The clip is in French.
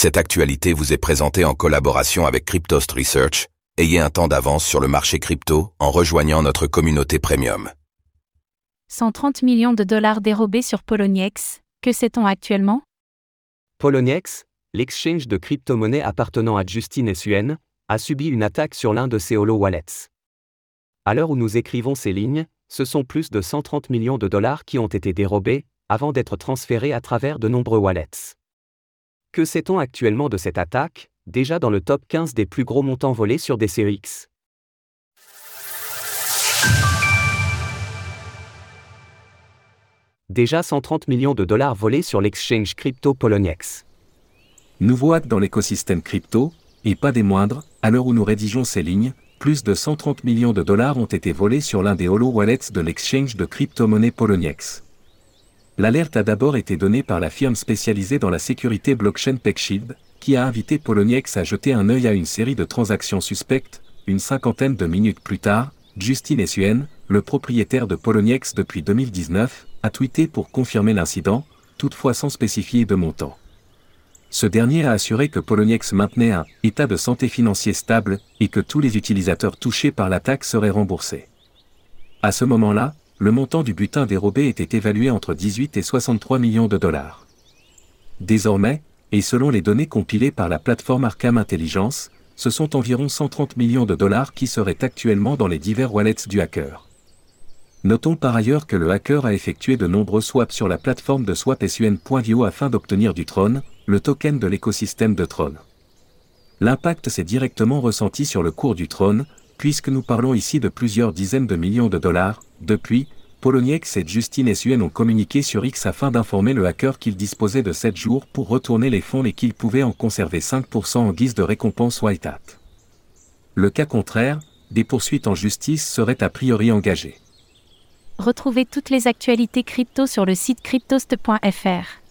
Cette actualité vous est présentée en collaboration avec Cryptost Research. Ayez un temps d'avance sur le marché crypto en rejoignant notre communauté premium. 130 millions de dollars dérobés sur Poloniex, que sait-on actuellement? Poloniex, l'exchange de crypto-monnaies appartenant à Justine Suen, a subi une attaque sur l'un de ses holo wallets. À l'heure où nous écrivons ces lignes, ce sont plus de 130 millions de dollars qui ont été dérobés, avant d'être transférés à travers de nombreux wallets. Que sait-on actuellement de cette attaque, déjà dans le top 15 des plus gros montants volés sur des CEX Déjà 130 millions de dollars volés sur l'exchange crypto Poloniex. Nouveau hack dans l'écosystème crypto, et pas des moindres, à l'heure où nous rédigeons ces lignes, plus de 130 millions de dollars ont été volés sur l'un des holo wallets de l'exchange de crypto-monnaie Poloniex. L'alerte a d'abord été donnée par la firme spécialisée dans la sécurité blockchain PeckShield, qui a invité Poloniex à jeter un œil à une série de transactions suspectes, une cinquantaine de minutes plus tard, Justin Essuen, le propriétaire de Poloniex depuis 2019, a tweeté pour confirmer l'incident, toutefois sans spécifier de montant. Ce dernier a assuré que Poloniex maintenait un état de santé financier stable et que tous les utilisateurs touchés par l'attaque seraient remboursés. À ce moment-là, le montant du butin dérobé était évalué entre 18 et 63 millions de dollars. Désormais, et selon les données compilées par la plateforme Arkham Intelligence, ce sont environ 130 millions de dollars qui seraient actuellement dans les divers wallets du hacker. Notons par ailleurs que le hacker a effectué de nombreux swaps sur la plateforme de swapsun.io afin d'obtenir du Tron, le token de l'écosystème de Tron. L'impact s'est directement ressenti sur le cours du Tron, puisque nous parlons ici de plusieurs dizaines de millions de dollars. Depuis, Poloniex et Justine Suen ont communiqué sur X afin d'informer le hacker qu'il disposait de 7 jours pour retourner les fonds et qu'il pouvait en conserver 5% en guise de récompense white hat. Le cas contraire, des poursuites en justice seraient a priori engagées. Retrouvez toutes les actualités crypto sur le site cryptost.fr.